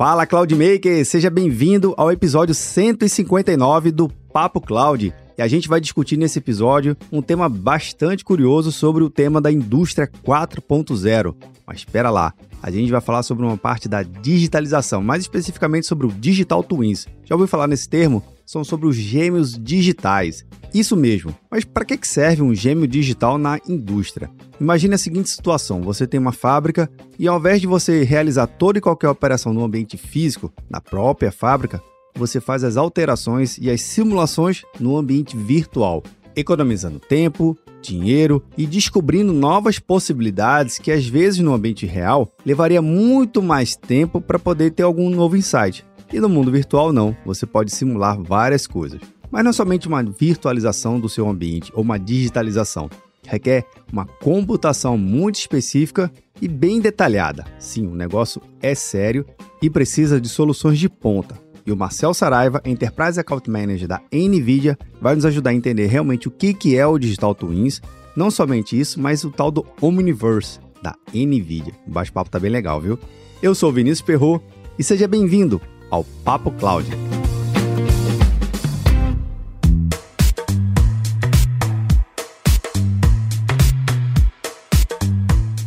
Fala Cloudmaker, seja bem-vindo ao episódio 159 do Papo Cloud. E a gente vai discutir nesse episódio um tema bastante curioso sobre o tema da indústria 4.0. Mas espera lá, a gente vai falar sobre uma parte da digitalização, mais especificamente sobre o Digital Twins. Já ouviu falar nesse termo? São sobre os gêmeos digitais. Isso mesmo. Mas para que serve um gêmeo digital na indústria? Imagine a seguinte situação: você tem uma fábrica e ao invés de você realizar toda e qualquer operação no ambiente físico, na própria fábrica, você faz as alterações e as simulações no ambiente virtual, economizando tempo, dinheiro e descobrindo novas possibilidades que às vezes no ambiente real levaria muito mais tempo para poder ter algum novo insight. E no mundo virtual não, você pode simular várias coisas. Mas não é somente uma virtualização do seu ambiente ou uma digitalização. Requer uma computação muito específica e bem detalhada. Sim, o negócio é sério e precisa de soluções de ponta. E o Marcel Saraiva, Enterprise Account Manager da NVIDIA, vai nos ajudar a entender realmente o que é o Digital Twins. Não somente isso, mas o tal do Omniverse da NVIDIA. O bate-papo tá bem legal, viu? Eu sou o Vinícius Perro e seja bem-vindo ao Papo Cloud.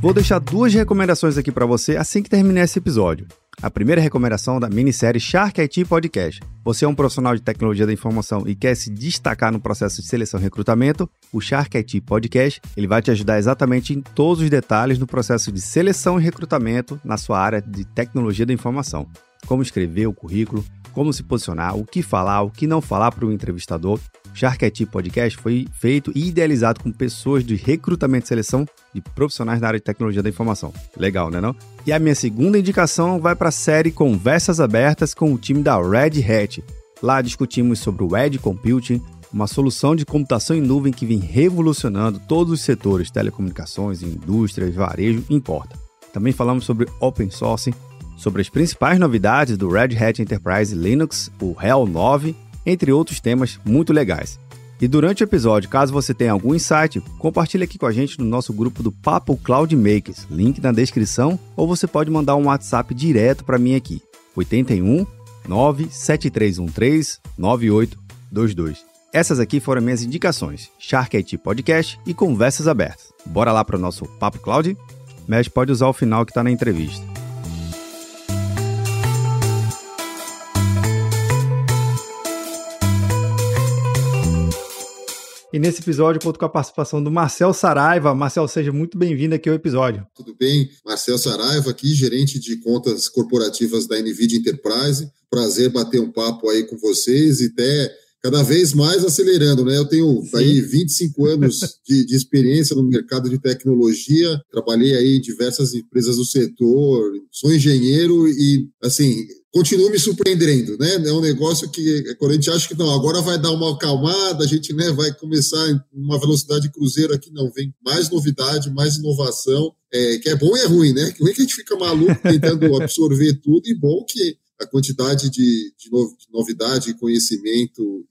Vou deixar duas recomendações aqui para você assim que terminar esse episódio. A primeira recomendação da minissérie Shark IT Podcast. Você é um profissional de tecnologia da informação e quer se destacar no processo de seleção e recrutamento? O Shark IT Podcast ele vai te ajudar exatamente em todos os detalhes no processo de seleção e recrutamento na sua área de tecnologia da informação. Como escrever o currículo, como se posicionar, o que falar, o que não falar para o entrevistador Shark IT Podcast foi feito e idealizado com pessoas de recrutamento e seleção de profissionais da área de tecnologia da informação. Legal, né não? E a minha segunda indicação vai para a série Conversas Abertas com o time da Red Hat. Lá discutimos sobre o Edge Computing, uma solução de computação em nuvem que vem revolucionando todos os setores, telecomunicações, indústria, varejo, importa. Também falamos sobre open source, sobre as principais novidades do Red Hat Enterprise Linux, o HEL 9 entre outros temas muito legais. E durante o episódio, caso você tenha algum insight, compartilhe aqui com a gente no nosso grupo do Papo Cloud Makers, link na descrição, ou você pode mandar um WhatsApp direto para mim aqui, 81 97313 9822. Essas aqui foram minhas indicações, Shark IT Podcast e Conversas Abertas. Bora lá para o nosso Papo Cloud? Mas pode usar o final que está na entrevista. E nesse episódio conto com a participação do Marcel Saraiva. Marcel, seja muito bem-vindo aqui ao episódio. Tudo bem? Marcel Saraiva aqui, gerente de contas corporativas da NVIDIA Enterprise. Prazer bater um papo aí com vocês e até cada vez mais acelerando, né? Eu tenho Sim. aí 25 anos de, de, experiência no mercado de tecnologia, trabalhei aí em diversas empresas do setor, sou engenheiro e, assim, continua me surpreendendo, né? É um negócio que quando a gente acha que não, agora vai dar uma acalmada, a gente né, vai começar em uma velocidade cruzeiro aqui, não, vem mais novidade, mais inovação, é, que é bom e é ruim, né? Que ruim que a gente fica maluco tentando absorver tudo e bom que a quantidade de, de, novidade, conhecimento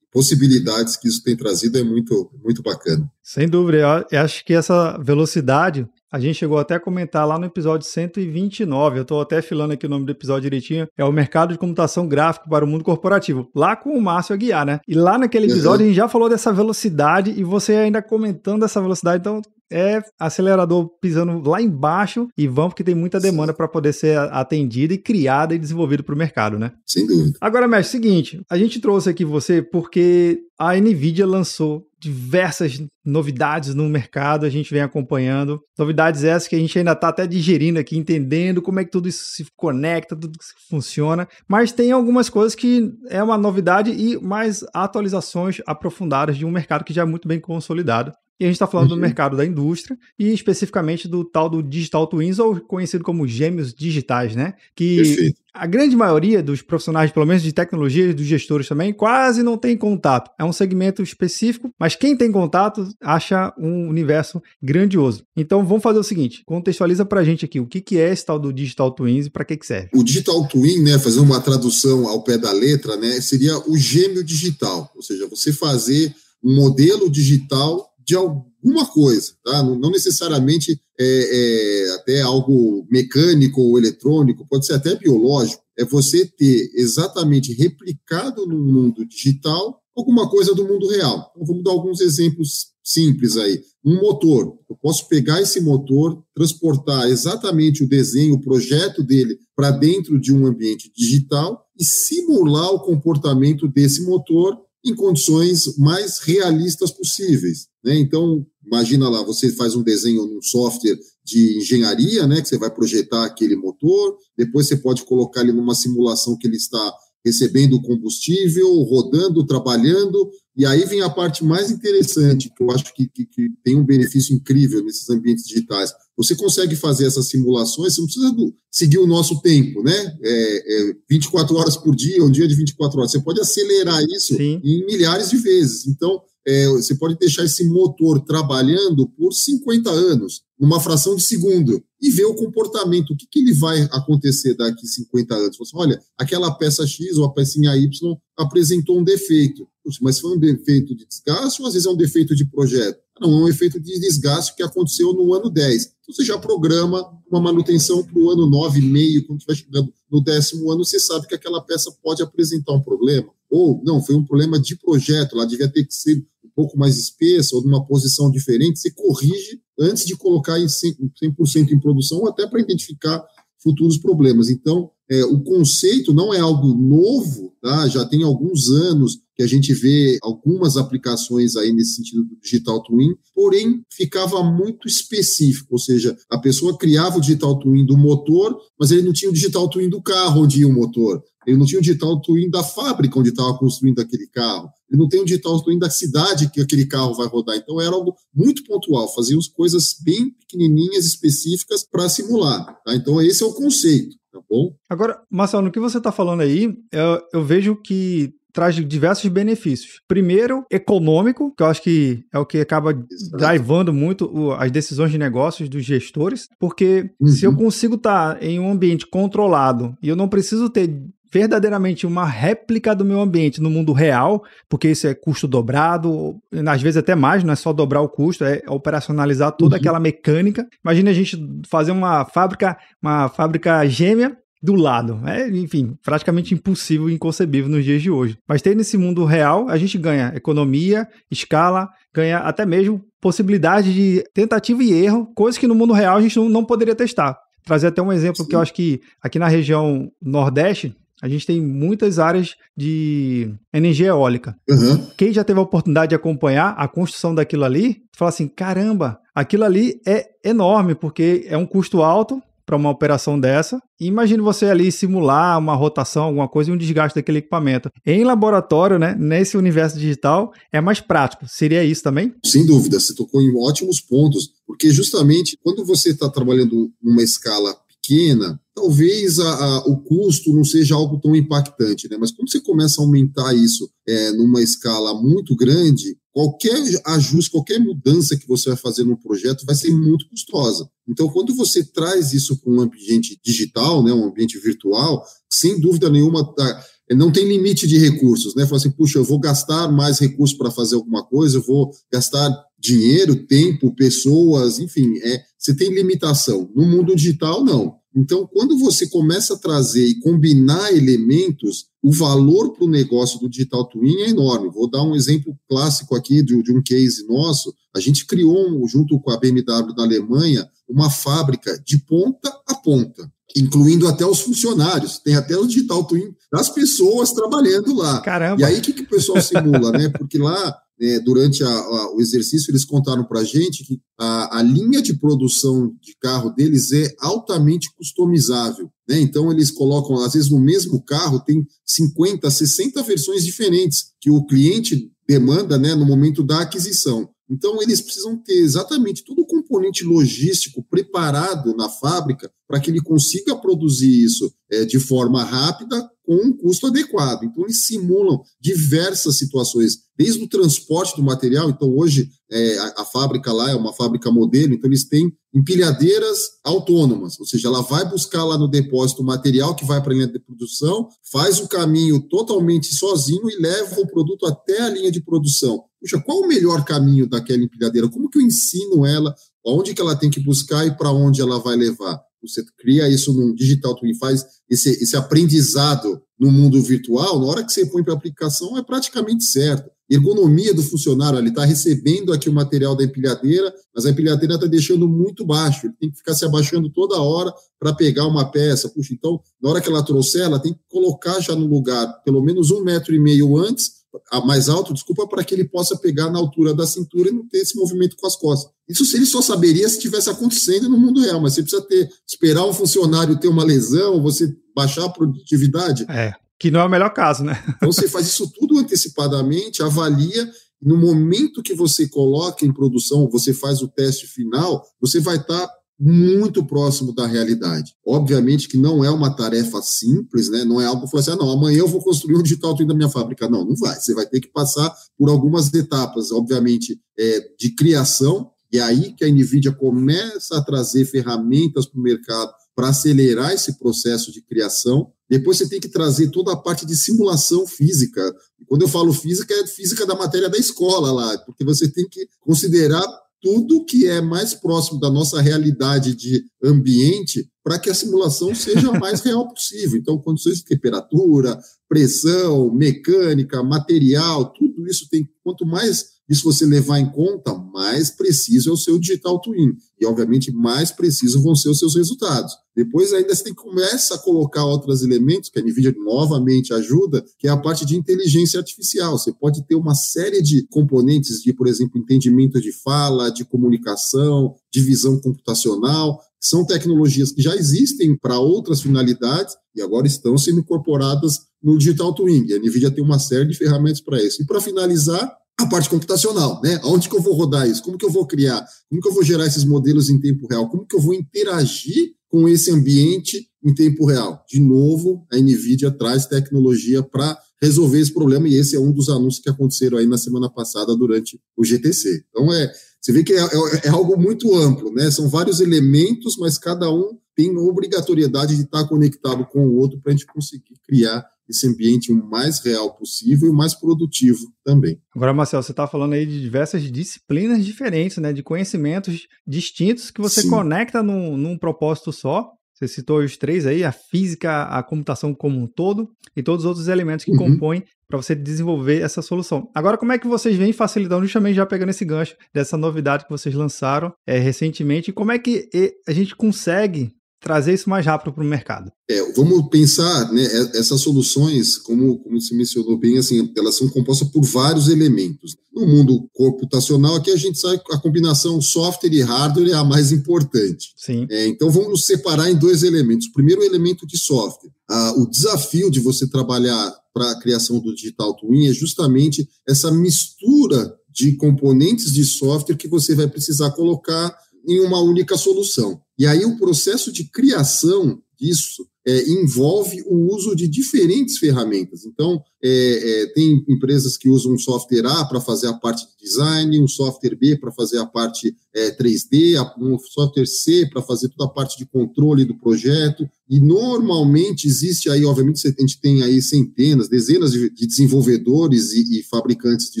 possibilidades que isso tem trazido é muito, muito bacana. Sem dúvida, eu acho que essa velocidade a gente chegou até a comentar lá no episódio 129, eu estou até filando aqui o nome do episódio direitinho, é o mercado de computação gráfica para o mundo corporativo, lá com o Márcio Aguiar, né? E lá naquele episódio uhum. a gente já falou dessa velocidade e você ainda comentando essa velocidade, então é acelerador pisando lá embaixo e vamos porque tem muita demanda para poder ser atendida e criada e desenvolvida para o mercado, né? Sem dúvida. Agora, mestre, seguinte, a gente trouxe aqui você porque a Nvidia lançou diversas novidades no mercado, a gente vem acompanhando. Novidades essas que a gente ainda está até digerindo aqui, entendendo como é que tudo isso se conecta, tudo isso funciona. Mas tem algumas coisas que é uma novidade e mais atualizações aprofundadas de um mercado que já é muito bem consolidado. E a gente está falando uhum. do mercado da indústria e especificamente do tal do Digital Twins, ou conhecido como gêmeos digitais, né? Que Perfeito. a grande maioria dos profissionais, pelo menos de tecnologia e dos gestores também, quase não tem contato. É um segmento específico, mas quem tem contato acha um universo grandioso. Então vamos fazer o seguinte: contextualiza para a gente aqui o que, que é esse tal do Digital Twins e para que, que serve. O Digital Twin, né, fazer uma tradução ao pé da letra, né, seria o gêmeo digital, ou seja, você fazer um modelo digital de alguma coisa, tá? não, não necessariamente é, é, até algo mecânico ou eletrônico, pode ser até biológico, é você ter exatamente replicado no mundo digital alguma coisa do mundo real. Então, vamos dar alguns exemplos simples aí. Um motor. Eu posso pegar esse motor, transportar exatamente o desenho, o projeto dele para dentro de um ambiente digital e simular o comportamento desse motor em condições mais realistas possíveis. Né? Então, imagina lá, você faz um desenho num software de engenharia, né, que você vai projetar aquele motor, depois você pode colocar ele numa simulação que ele está recebendo combustível, rodando, trabalhando, e aí vem a parte mais interessante, que eu acho que, que, que, tem um benefício incrível nesses ambientes digitais. Você consegue fazer essas simulações, você não precisa do, seguir o nosso tempo, né? É, é 24 horas por dia, um dia de 24 horas. Você pode acelerar isso Sim. em milhares de vezes. Então, é, você pode deixar esse motor trabalhando por 50 anos, numa fração de segundo, e ver o comportamento, o que, que ele vai acontecer daqui 50 anos. Você, olha, aquela peça X ou a pecinha Y apresentou um defeito. Mas foi um defeito de desgaste ou às vezes é um defeito de projeto? Não, é um efeito de desgaste que aconteceu no ano 10. Então você já programa uma manutenção para o ano 9,5, quando estiver chegando no décimo ano, você sabe que aquela peça pode apresentar um problema. Ou, não, foi um problema de projeto, lá devia ter que ser pouco mais espessa ou numa posição diferente, você corrige antes de colocar em 100%, em produção, ou até para identificar futuros problemas. Então, é, o conceito não é algo novo, tá? já tem alguns anos que a gente vê algumas aplicações aí nesse sentido do digital twin, porém ficava muito específico, ou seja, a pessoa criava o digital twin do motor, mas ele não tinha o digital twin do carro onde ia o motor. Ele não tinha o digital twin da fábrica onde estava construindo aquele carro. Ele não tem o digital twin da cidade que aquele carro vai rodar. Então era algo muito pontual, fazíamos coisas bem pequenininhas, específicas para simular. Tá? Então esse é o conceito. Tá bom? Agora, Marcelo, no que você está falando aí, eu, eu vejo que traz diversos benefícios. Primeiro, econômico, que eu acho que é o que acaba drivando muito as decisões de negócios dos gestores, porque uhum. se eu uhum. consigo estar em um ambiente controlado e eu não preciso ter verdadeiramente uma réplica do meu ambiente no mundo real, porque isso é custo dobrado, às vezes até mais, não é só dobrar o custo, é operacionalizar toda uhum. aquela mecânica. Imagina a gente fazer uma fábrica, uma fábrica gêmea do lado. É, enfim, praticamente impossível e inconcebível nos dias de hoje. Mas ter nesse mundo real, a gente ganha economia, escala, ganha até mesmo possibilidade de tentativa e erro, coisas que no mundo real a gente não, não poderia testar. Trazer até um exemplo Sim. que eu acho que aqui na região Nordeste, a gente tem muitas áreas de energia eólica. Uhum. Quem já teve a oportunidade de acompanhar a construção daquilo ali, fala assim: caramba, aquilo ali é enorme, porque é um custo alto, para uma operação dessa. Imagine você ali simular uma rotação, alguma coisa e um desgaste daquele equipamento. Em laboratório, né, nesse universo digital, é mais prático. Seria isso também? Sem dúvida, você tocou em ótimos pontos, porque justamente quando você está trabalhando numa escala pequena, talvez a, a, o custo não seja algo tão impactante, né? Mas quando você começa a aumentar isso é, numa escala muito grande, qualquer ajuste, qualquer mudança que você vai fazer no projeto vai ser muito custosa. Então, quando você traz isso para um ambiente digital, né, um ambiente virtual, sem dúvida nenhuma, tá, não tem limite de recursos, né? Fala assim, puxa, eu vou gastar mais recursos para fazer alguma coisa, eu vou gastar dinheiro, tempo, pessoas, enfim, é, você tem limitação. No mundo digital, não. Então, quando você começa a trazer e combinar elementos, o valor para o negócio do Digital Twin é enorme. Vou dar um exemplo clássico aqui de, de um case nosso. A gente criou, junto com a BMW da Alemanha, uma fábrica de ponta a ponta incluindo até os funcionários, tem até o digital twin das pessoas trabalhando lá. Caramba. E aí o que, que o pessoal simula, né? Porque lá é, durante a, a, o exercício, eles contaram para a gente que a, a, linha de produção de carro deles é altamente customizável. Né? Então, eles colocam, às vezes, no mesmo carro, tem 50, 60 versões diferentes que o cliente demanda né, no momento da aquisição. Então, eles precisam ter exatamente todo o componente logístico preparado na fábrica para que ele consiga produzir isso é, de forma rápida, com um custo adequado. Então, eles simulam diversas situações, desde o transporte do material. Então, hoje, é, a, a, fábrica lá é uma fábrica modelo, então, eles têm empilhadeiras autônomas, ou seja, ela vai buscar lá no depósito o material que vai para a linha de produção, faz o caminho totalmente sozinho e leva o produto até a linha de produção. Puxa, qual o melhor caminho daquela empilhadeira? Como que eu ensino ela? Onde que ela tem que buscar e para onde ela vai levar? Você cria isso num digital twin, faz esse, esse aprendizado no mundo virtual, na hora que você põe para aplicação, é praticamente certo. Ergonomia do funcionário, ele está recebendo aqui o material da empilhadeira, mas a empilhadeira está deixando muito baixo, ele tem que ficar se abaixando toda hora para pegar uma peça. Puxa, então, na hora que ela trouxer, ela tem que colocar já no lugar pelo menos um metro e meio antes mais alto, desculpa, para que ele possa pegar na altura da cintura e não ter esse movimento com as costas. Isso ele só saberia se estivesse acontecendo no mundo real, mas você precisa ter, esperar um funcionário ter uma lesão, você baixar a produtividade. É, que não é o melhor caso, né? Então você faz isso tudo antecipadamente, avalia, no momento que você coloca em produção, você faz o teste final, você vai estar tá muito próximo da realidade. Obviamente que não é uma tarefa simples, né? Não é algo que você assim, ah, não, amanhã eu vou construir um digital twin da minha fábrica. Não, não vai. Você vai ter que passar por algumas etapas, obviamente, é, de criação, e é aí que a NVIDIA começa a trazer ferramentas para o mercado para acelerar esse processo de criação. Depois você tem que trazer toda a parte de simulação física. quando eu falo física, é física da matéria da escola lá, porque você tem que considerar tudo que é mais próximo da nossa realidade de ambiente para que a simulação seja a mais real possível. Então, condições de temperatura, pressão, mecânica, material, tudo isso tem. Quanto mais isso você levar em conta, mais preciso é o seu digital twin. E, obviamente, mais precisos vão ser os seus resultados. Depois, ainda você tem que começar a colocar outros elementos, que a NVIDIA novamente ajuda, que é a parte de inteligência artificial. Você pode ter uma série de componentes de, por exemplo, entendimento de fala, de comunicação, de visão computacional, são tecnologias que já existem para outras finalidades e agora estão sendo incorporadas no Digital Twin. A NVIDIA tem uma série de ferramentas para isso. E para finalizar, a parte computacional, né? Onde que eu vou rodar isso? Como que eu vou criar? Como que eu vou gerar esses modelos em tempo real? Como que eu vou interagir com esse ambiente em tempo real? De novo, a NVIDIA traz tecnologia para resolver esse problema e esse é um dos anúncios que aconteceram aí na semana passada durante o GTC. Então, é, você vê que é, é, é algo muito amplo, né? São vários elementos, mas cada um tem obrigatoriedade de estar conectado com o outro para a gente conseguir criar esse ambiente o mais real possível e o mais produtivo também. Agora, Marcelo, você está falando aí de diversas disciplinas diferentes, né, de conhecimentos distintos que você Sim. conecta num, num propósito só. Você citou os três aí, a física, a computação como um todo e todos os outros elementos que uhum. compõem para você desenvolver essa solução. Agora, como é que vocês vêm facilitando, justamente já pegando esse gancho dessa novidade que vocês lançaram é, recentemente, como é que a gente consegue trazer isso mais rápido para o mercado? É, vamos pensar, né, essas soluções, como, como se mencionou bem, assim, elas são compostas por vários elementos. No mundo computacional, aqui a gente sabe que a combinação software e hardware é a mais importante. Sim. É, então vamos separar em dois elementos. O primeiro o elemento de software. Ah, o desafio de você trabalhar para a criação do digital twin é justamente essa mistura de componentes de software que você vai precisar colocar em uma única solução. E aí o processo de criação disso é, envolve o uso de diferentes ferramentas. Então, é, é, tem empresas que usam um software A para fazer a parte de design, um software B para fazer a parte 3D, é, um software C para fazer toda a parte de controle do projeto. E normalmente existe aí, obviamente, a gente tem aí centenas, dezenas de, de desenvolvedores e, e, fabricantes de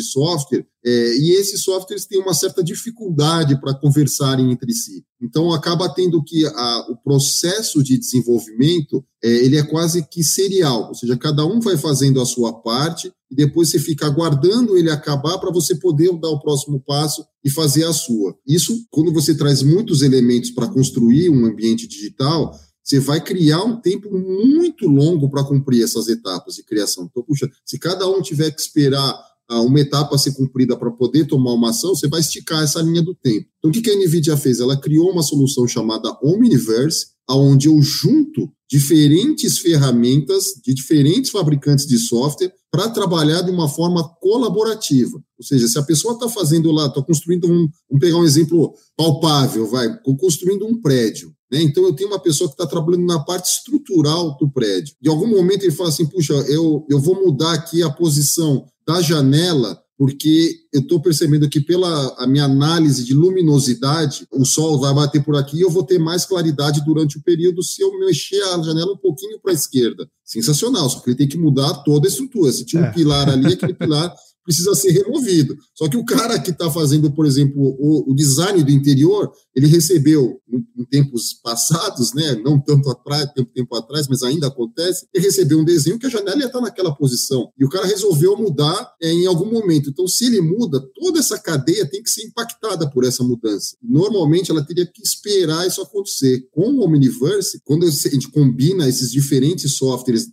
software, é, e esses softwares têm uma certa dificuldade para conversarem entre si. Então, acaba tendo que a, o processo de desenvolvimento é, ele é quase que serial, ou seja, cada um vai fazendo a sua parte e depois você fica aguardando ele acabar para você poder dar o próximo passo e fazer a sua. Isso, quando você traz muitos elementos para construir um ambiente digital, você vai criar um tempo muito longo para cumprir essas etapas de criação. Então, puxa, se cada um tiver que esperar uma etapa a ser cumprida para poder tomar uma ação, você vai esticar essa linha do tempo. Então, o que a NVIDIA fez? Ela criou uma solução chamada Omniverse, onde eu junto diferentes ferramentas de diferentes fabricantes de software para trabalhar de uma forma colaborativa. Ou seja, se a pessoa está fazendo lá, está construindo um, vamos pegar um exemplo palpável, vai, construindo um prédio. Né? Então eu tenho uma pessoa que está trabalhando na parte estrutural do prédio. De algum momento ele fala assim, puxa, eu, eu vou mudar aqui a posição da janela porque eu estou percebendo que pela a minha análise de luminosidade, o sol vai bater por aqui e eu vou ter mais claridade durante o período se eu mexer a janela um pouquinho para a esquerda. Sensacional, só que ele tem que mudar toda a estrutura. Se tinha um é. pilar ali, aquele pilar precisa ser removido. Só que o cara que está fazendo, por exemplo, o, o, design do interior, ele recebeu em, tempos passados, né, não tanto atrás, tempo, tempo atrás, mas ainda acontece, ele recebeu um desenho que a janela ia estar tá naquela posição. E o cara resolveu mudar é, em algum momento. Então, se ele muda, toda essa cadeia tem que ser impactada por essa mudança. Normalmente, ela teria que esperar isso acontecer. Com o Omniverse, quando a gente combina esses diferentes softwares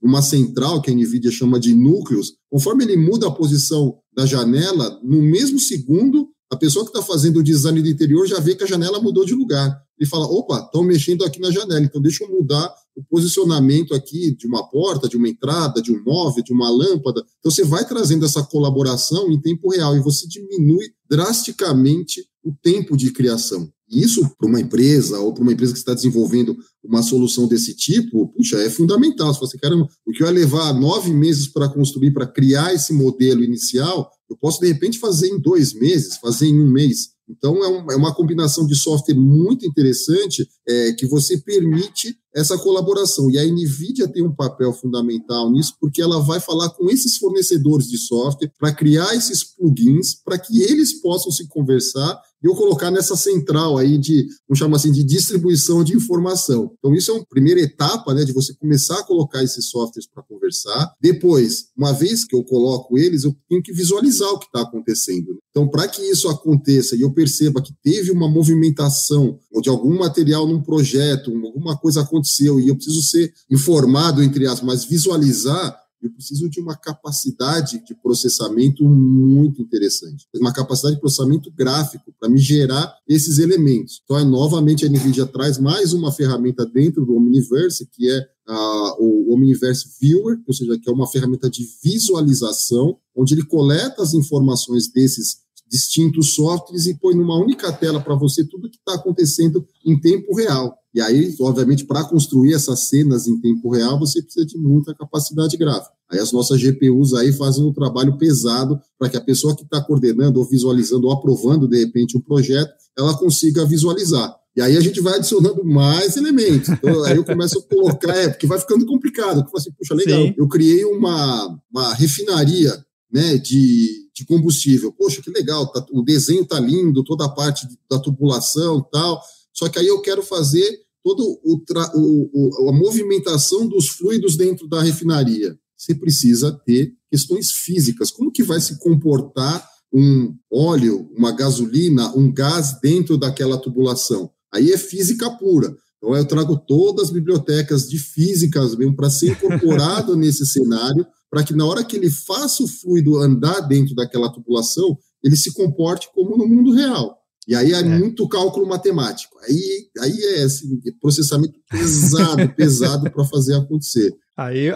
numa central que a NVIDIA chama de núcleos, conforme ele muda a posição da janela, no mesmo segundo, a pessoa que está fazendo o design do interior já vê que a janela mudou de lugar. Ele fala: opa, estão mexendo aqui na janela, então deixa eu mudar o posicionamento aqui de uma porta, de uma entrada, de um móvel, de uma lâmpada. Então você vai trazendo essa colaboração em tempo real e você diminui drasticamente o tempo de criação. Isso, para uma empresa ou para uma empresa que está desenvolvendo uma solução desse tipo, puxa, é fundamental. Se você quer, o que vai levar nove meses para construir, para criar esse modelo inicial, eu posso, de repente, fazer em dois meses, fazer em um mês. Então, é, é uma combinação de software muito interessante é, que você permite essa colaboração. E a NVIDIA tem um papel fundamental nisso, porque ela vai falar com esses fornecedores de software para criar esses plugins para que eles possam se conversar e eu colocar nessa central aí de, vamos chamar assim, de distribuição de informação. Então, isso é uma primeira etapa, né, de você começar a colocar esses softwares para conversar. Depois, uma vez que eu coloco eles, eu tenho que visualizar o que está acontecendo. Então, para que isso aconteça e eu perceba que teve uma movimentação ou de algum material num projeto, alguma coisa aconteceu e eu preciso ser informado, entre as, mas visualizar, eu preciso de uma capacidade de processamento muito interessante, uma capacidade de processamento gráfico para me gerar esses elementos. Então, é, novamente, a NVIDIA traz mais uma ferramenta dentro do Omniverse, que é uh, o Omniverse Viewer, ou seja, que é uma ferramenta de visualização, onde ele coleta as informações desses distintos softwares e põe numa única tela para você tudo que está acontecendo em tempo real. E aí, obviamente, para construir essas cenas em tempo real, você precisa de muita capacidade gráfica. Aí as nossas GPUs aí fazem um trabalho pesado para que a pessoa que está coordenando ou visualizando ou aprovando, de repente, um projeto, ela consiga visualizar. E aí a gente vai adicionando mais elementos. Então, aí eu começo a colocar, é, porque vai ficando complicado. Eu falo assim, puxa, legal, Sim. eu criei uma, uma refinaria né, de, de combustível. Poxa, que legal, tá, o desenho tá lindo, toda a parte da tubulação tal. Só que aí eu quero fazer toda o, o, a movimentação dos fluidos dentro da refinaria. Você precisa ter questões físicas. Como que vai se comportar um óleo, uma gasolina, um gás dentro daquela tubulação? Aí é física pura. Então eu trago todas as bibliotecas de físicas mesmo para ser incorporado nesse cenário para que na hora que ele faça o fluido andar dentro daquela tubulação, ele se comporte como no mundo real. E aí é, é. muito cálculo matemático. Aí, aí é assim, processamento pesado, pesado para fazer acontecer. Aí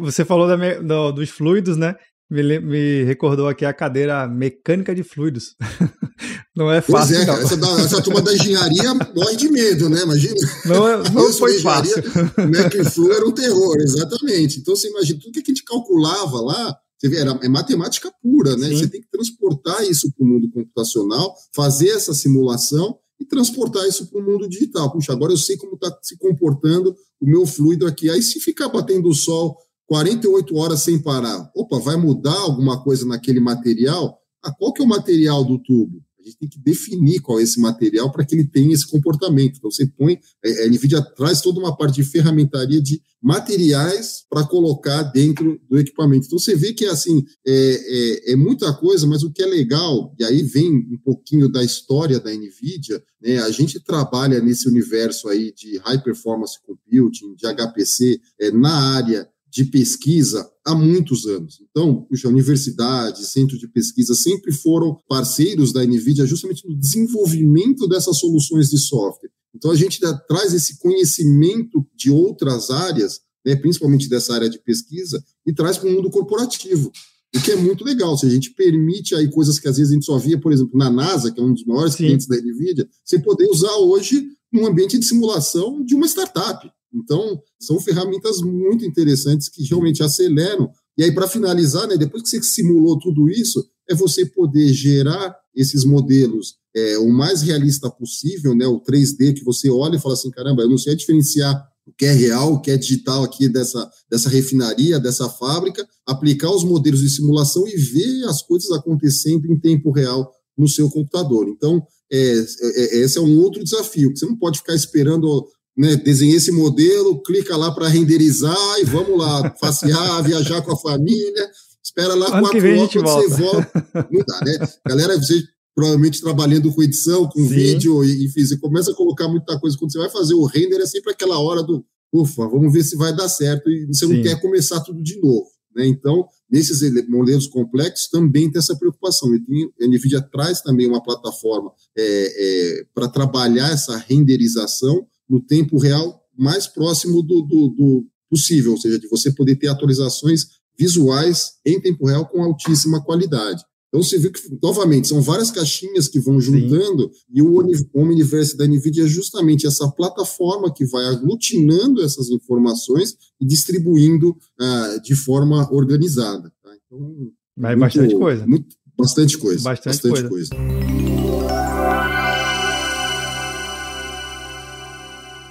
você falou da, do, dos fluidos, né? me, me recordou aqui a cadeira mecânica de fluidos. não é fácil. Pois é, essa, da, essa turma da engenharia morre de medo, né? Imagina. Não, é, não foi fácil. Mac Flu era um terror, exatamente. Então você imagina, tudo que a gente calculava lá, você vê, era, é matemática pura, né? Sim. Você tem que transportar isso para o mundo computacional, fazer essa simulação e transportar isso para o mundo digital. Puxa, agora eu sei como está se comportando o meu fluido aqui. Aí, se ficar batendo o sol 48 horas sem parar. Opa, vai mudar alguma coisa naquele material? Ah, qual que é o material do tubo? A gente tem que definir qual é esse material para que ele tenha esse comportamento. Então, você põe, é, a NVIDIA traz toda uma parte de ferramentaria de materiais para colocar dentro do equipamento. Então, você vê que, assim, é, é, é, muita coisa, mas o que é legal, e aí vem um pouquinho da história da NVIDIA, né, a gente trabalha nesse universo aí de High Performance Computing, de HPC, é, na área de pesquisa há muitos anos. Então, puxa, universidades, centro de pesquisa sempre foram parceiros da NVIDIA justamente no desenvolvimento dessas soluções de software. Então, a gente traz esse conhecimento de outras áreas, né, principalmente dessa área de pesquisa, e traz para o mundo corporativo. O que é muito legal, se a gente permite aí coisas que às vezes a gente só via, por exemplo, na NASA, que é um dos maiores Sim. clientes da NVIDIA, você poder usar hoje num ambiente de simulação de uma startup. Então, são ferramentas muito interessantes que realmente aceleram. E aí, para finalizar, né, depois que você simulou tudo isso, é você poder gerar esses modelos é, o mais realista possível, né, o 3D, que você olha e fala assim: caramba, eu não sei diferenciar o que é real, o que é digital aqui dessa, dessa refinaria, dessa fábrica, aplicar os modelos de simulação e ver as coisas acontecendo em tempo real no seu computador. Então, é, é, é esse é um outro desafio, que você não pode ficar esperando né, desenhei esse modelo, clica lá para renderizar e vamos lá, passear, viajar com a família, espera lá ano quatro horas quando você volta. Não dá, né? Galera, você provavelmente trabalhando com edição, com Sim. vídeo, e, enfim, você começa a colocar muita coisa. Quando você vai fazer o render, é sempre aquela hora do ufa, vamos ver se vai dar certo, e você Sim. não quer começar tudo de novo. Né? Então, nesses modelos complexos também tem essa preocupação. E tem, a NVIDIA traz também uma plataforma é, é, para trabalhar essa renderização no tempo real mais próximo do, do, do possível, ou seja, de você poder ter atualizações visuais em tempo real com altíssima qualidade. Então você vê que, novamente, são várias caixinhas que vão juntando, Sim. e o Omniverse da NVIDIA é justamente essa plataforma que vai aglutinando essas informações e distribuindo uh, de forma organizada. Tá? Então, Mas muito, bastante coisa. Muito, bastante coisa. Bastante, bastante coisa. coisa.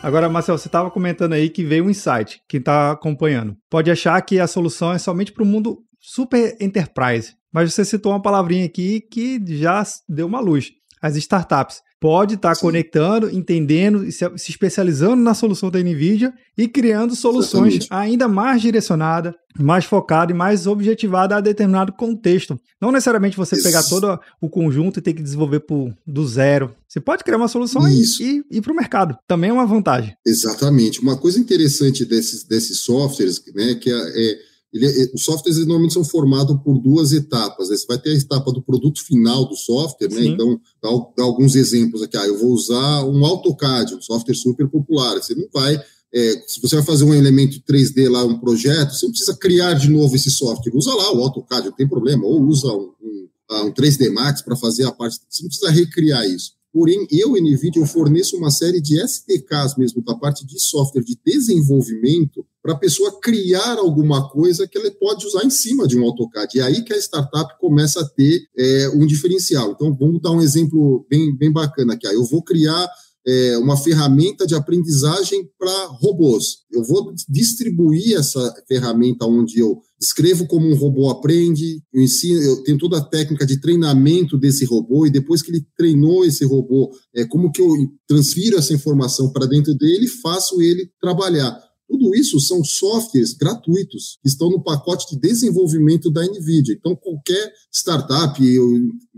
Agora, Marcel, você estava comentando aí que veio um insight, quem está acompanhando. Pode achar que a solução é somente para o mundo super enterprise, mas você citou uma palavrinha aqui que já deu uma luz. As startups pode estar tá conectando, entendendo e se, se, especializando na solução da NVIDIA e criando soluções Exatamente. ainda mais direcionadas, mais focadas e mais objetivadas a determinado contexto. Não necessariamente você Isso. pegar todo o conjunto e ter que desenvolver por, do zero. Você pode criar uma solução Isso. e, e ir para o mercado. Também é uma vantagem. Exatamente. Uma coisa interessante desses, desses softwares, né, que é, é ele, é, os softwares normalmente são formados por duas etapas. Né? Você vai ter a etapa do produto final do software, né? Então, dá, dá, alguns exemplos aqui. Ah, eu vou usar um AutoCAD, um software super popular. Você não vai. É, se você vai fazer um elemento 3D lá, um projeto, você não precisa criar de novo esse software. Usa lá o AutoCAD, não tem problema. Ou usa um, um, um 3D Max para fazer a parte. Você não precisa recriar isso. Porém, eu, NVIDIA, forneço uma série de SDKs mesmo, da parte de software de desenvolvimento, para a pessoa criar alguma coisa que ela pode usar em cima de um AutoCAD. E é aí que a startup começa a ter é, um diferencial. Então, vamos dar um exemplo bem, bem bacana aqui. Eu vou criar é, uma ferramenta de aprendizagem para robôs. Eu vou distribuir essa ferramenta onde eu escrevo como um robô aprende, eu ensino, eu tenho toda a técnica de treinamento desse robô e depois que ele treinou esse robô, é como que eu transfiro essa informação para dentro dele e faço ele trabalhar. Tudo isso são softwares gratuitos que estão no pacote de desenvolvimento da NVIDIA. Então, qualquer startup,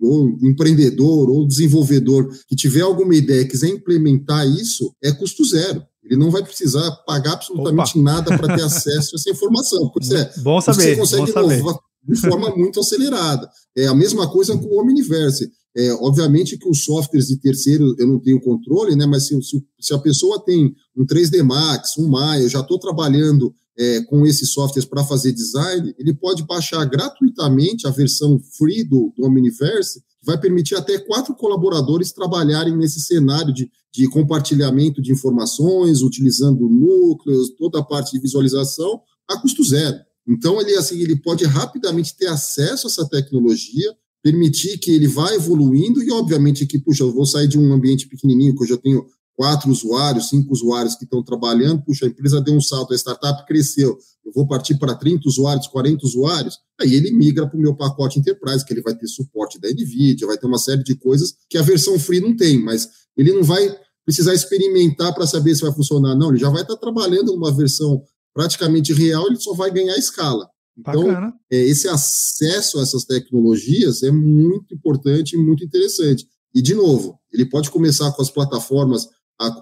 ou, empreendedor, ou desenvolvedor que tiver alguma ideia e quiser implementar isso, é custo zero. Ele não vai precisar pagar absolutamente Opa. nada para ter acesso a essa informação. Pois é, bom saber. Você consegue inovar de forma muito acelerada. É a mesma coisa com o Omniverse. É, obviamente que os softwares de terceiro eu não tenho controle, né? Mas se, se, se a pessoa tem um 3D Max, um Maya, eu já estou trabalhando é, com esses softwares para fazer design, ele pode baixar gratuitamente a versão free do, do Omniverse, que vai permitir até quatro colaboradores trabalharem nesse cenário de, de compartilhamento de informações, utilizando núcleos, toda a parte de visualização, a custo zero. Então, ele, assim, ele pode rapidamente ter acesso a essa tecnologia, permitir que ele vá evoluindo e, obviamente, que, puxa, eu vou sair de um ambiente pequenininho, que eu já tenho quatro usuários, cinco usuários que estão trabalhando, puxa, a empresa deu um salto, a startup cresceu, eu vou partir para 30 usuários, 40 usuários, aí ele migra para o meu pacote Enterprise, que ele vai ter suporte da NVIDIA, vai ter uma série de coisas que a versão free não tem, mas ele não vai precisar experimentar para saber se vai funcionar, não, ele já vai estar trabalhando numa versão praticamente real, ele só vai ganhar escala. Então, é, esse acesso a essas tecnologias é muito importante e muito interessante. E, de novo, ele pode começar com as plataformas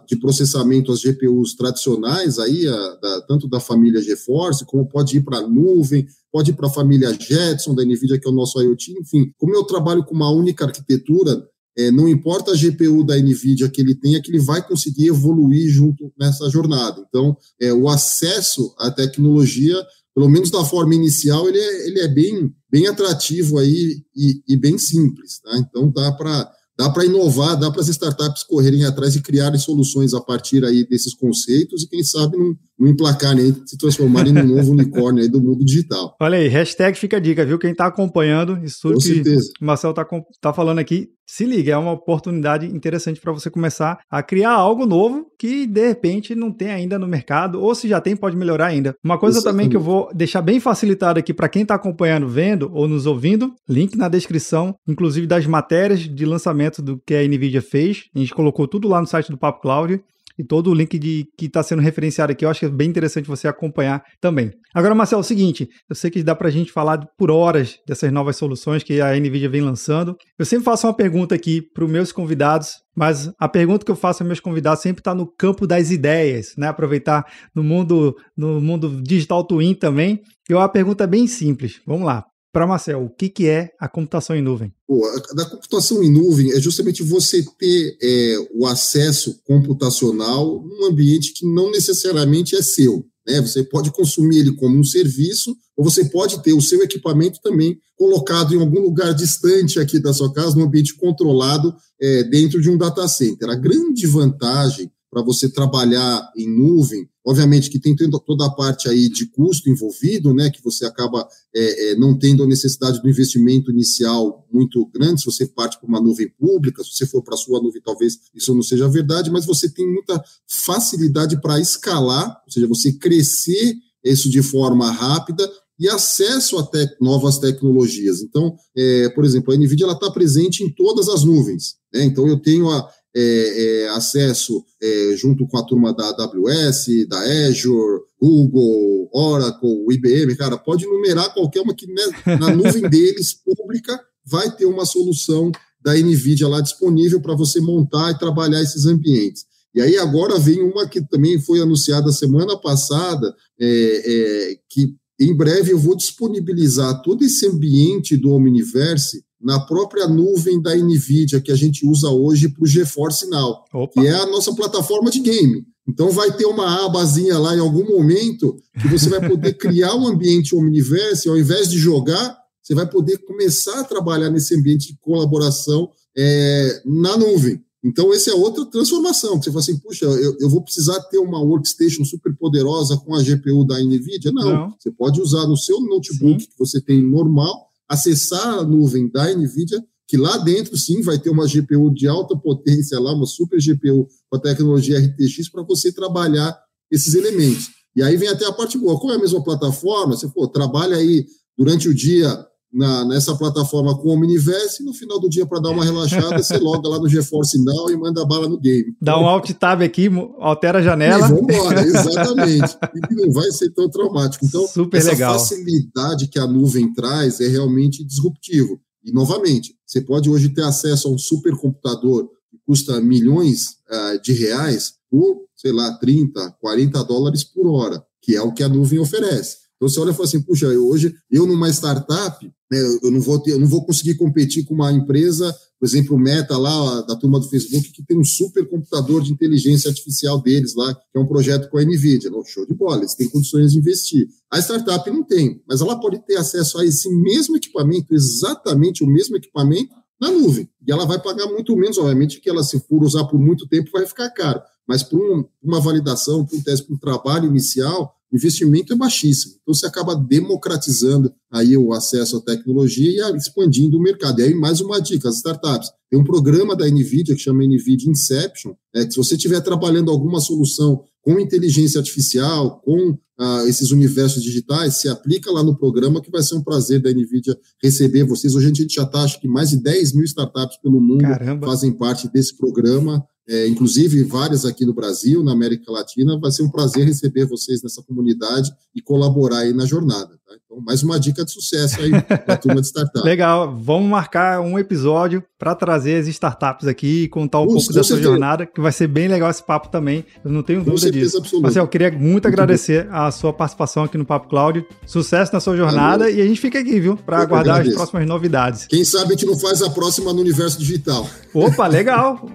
de processamento, as GPUs tradicionais, aí, a, da, tanto da família GeForce, como pode ir para a nuvem, pode ir para a família Jetson, da NVIDIA, que é o nosso IoT, enfim. Como eu trabalho com uma única arquitetura, é, não importa a GPU da NVIDIA que ele tenha, que ele vai conseguir evoluir junto nessa jornada. Então, é, o acesso à tecnologia, pelo menos da forma inicial, ele é, ele é bem, bem atrativo aí e, e bem simples. Tá? Então, dá para dá para inovar, dá para as startups correrem atrás e criarem soluções a partir aí desses conceitos e quem sabe não, não emplacarem, se transformarem num novo unicórnio do mundo digital. Olha aí, hashtag fica a dica, viu? Quem está acompanhando isso Com que certeza. o Marcel está tá falando aqui, se liga, é uma oportunidade interessante para você começar a criar algo novo que de repente não tem ainda no mercado, ou se já tem, pode melhorar ainda. Uma coisa Exatamente. também que eu vou deixar bem facilitado aqui para quem está acompanhando, vendo ou nos ouvindo, link na descrição, inclusive das matérias de lançamento do que a Nvidia fez. A gente colocou tudo lá no site do Papo Cloud e todo o link de que está sendo referenciado aqui, eu acho que é bem interessante você acompanhar também. Agora, Marcelo, é o seguinte, eu sei que dá para a gente falar por horas dessas novas soluções que a NVIDIA vem lançando. Eu sempre faço uma pergunta aqui para os meus convidados, mas a pergunta que eu faço aos meus convidados sempre está no campo das ideias, né? Aproveitar no mundo, no mundo digital twin também. E uma pergunta bem simples. Vamos lá. Para Marcel, o que, que é a computação em nuvem? A, da computação em nuvem é justamente você ter é, o acesso computacional num ambiente que não necessariamente é seu. Né? Você pode consumir ele como um serviço, ou você pode ter o seu equipamento também colocado em algum lugar distante aqui da sua casa, num ambiente controlado é, dentro de um data center. A grande vantagem para você trabalhar em nuvem. Obviamente que tem toda a parte aí de custo envolvido, né, que você acaba é, é, não tendo a necessidade do investimento inicial muito grande, se você parte para uma nuvem pública, se você for para a sua nuvem, talvez isso não seja verdade, mas você tem muita facilidade para escalar, ou seja, você crescer isso de forma rápida e acesso a te novas tecnologias. Então, é, por exemplo, a NVIDIA está presente em todas as nuvens. Né? Então, eu tenho a, é, é, acesso é, junto com a turma da AWS, da Azure, Google, Oracle, IBM, cara, pode numerar qualquer uma que né, na nuvem deles, pública, vai ter uma solução da NVIDIA lá disponível para você montar e trabalhar esses ambientes. E aí agora vem uma que também foi anunciada semana passada, é, é, que em breve eu vou disponibilizar todo esse ambiente do Omniverse na própria nuvem da NVIDIA que a gente usa hoje para o GeForce Now, Opa. que é a nossa plataforma de game. Então vai ter uma abazinha lá em algum momento que você vai poder criar um ambiente Omniverse, ao invés de jogar, você vai poder começar a trabalhar nesse ambiente de colaboração é, na nuvem. Então, essa é outra transformação. Você fala assim, puxa, eu, eu, vou precisar ter uma workstation super poderosa com a GPU da NVIDIA? Não. Não. Você pode usar no seu notebook sim. que você tem normal, acessar a nuvem da NVIDIA, que lá dentro, sim, vai ter uma GPU de alta potência lá, uma super GPU com a tecnologia RTX para você trabalhar esses elementos. E aí vem até a parte boa. Como é a mesma plataforma, você pô, trabalha aí durante o dia na, nessa plataforma com o Omniverse e no final do dia, para dar uma relaxada, você loga lá no GeForce Now e manda bala no game. Dá um Alt Tab aqui, altera a janela. E vambora, exatamente. e não vai ser tão traumático. Então, Super essa legal. facilidade que a nuvem traz é realmente disruptivo. E, novamente, você pode hoje ter acesso a um supercomputador que custa milhões uh, de reais por, sei lá, 30, 40 dólares por hora, que é o que a nuvem oferece. Então você olha e fala assim, puxa, eu, hoje eu numa startup, né, eu, não vou ter, eu não vou conseguir competir com uma empresa, por exemplo, o Meta lá, da turma do Facebook, que tem um super computador de inteligência artificial deles lá, que é um projeto com a NVIDIA. Não, show de bola, eles têm condições de investir. A startup não tem, mas ela pode ter acesso a esse mesmo equipamento, exatamente o mesmo equipamento, na nuvem. E ela vai pagar muito menos, obviamente, que ela, se for usar por muito tempo, vai ficar caro. Mas para um, uma validação, para um teste, para um trabalho inicial, investimento é baixíssimo. Então você acaba democratizando aí o acesso à tecnologia e expandindo o mercado. E aí mais uma dica, as startups. Tem um programa da NVIDIA que chama NVIDIA Inception, é, que se você estiver trabalhando alguma solução com inteligência artificial, com ah, esses universos digitais, se aplica lá no programa que vai ser um prazer da NVIDIA receber vocês. Hoje a gente já está, acho que mais de 10 mil startups pelo mundo Caramba. fazem parte desse programa é, inclusive várias aqui no Brasil, na América Latina. Vai ser um prazer receber vocês nessa comunidade e colaborar aí na jornada. Tá? Então, mais uma dica de sucesso aí para a turma de startups. Legal, vamos marcar um episódio para trazer as startups aqui e contar um pouco da sua jornada, que vai ser bem legal esse papo também. Eu não tenho com dúvida disso. Absoluta. Marcel, eu queria muito, muito agradecer bom. a sua participação aqui no Papo Cláudio. Sucesso na sua jornada Valeu. e a gente fica aqui, viu, para aguardar as próximas novidades. Quem sabe a gente não faz a próxima no universo digital. Opa, legal.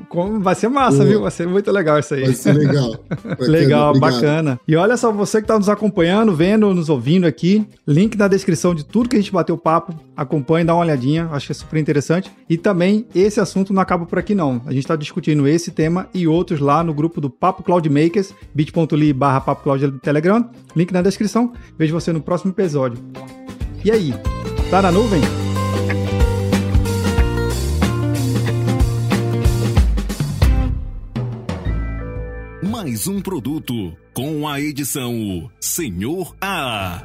Vai ser massa, viu? Vai ser muito legal isso aí. Vai ser legal. legal, bacana. E olha só, você que está nos acompanhando, vendo, nos ouvindo aqui, link link na descrição de tudo que a gente bateu papo. Acompanhe, dá uma olhadinha, acho que é super interessante. E também esse assunto não acaba por aqui não. A gente está discutindo esse tema e outros lá no grupo do Papo Cloud Makers, bit.ly barra Papo Cloud Telegram. Link na descrição. Vejo você no próximo episódio. E aí, tá na nuvem? Mais um produto com a edição Senhor A.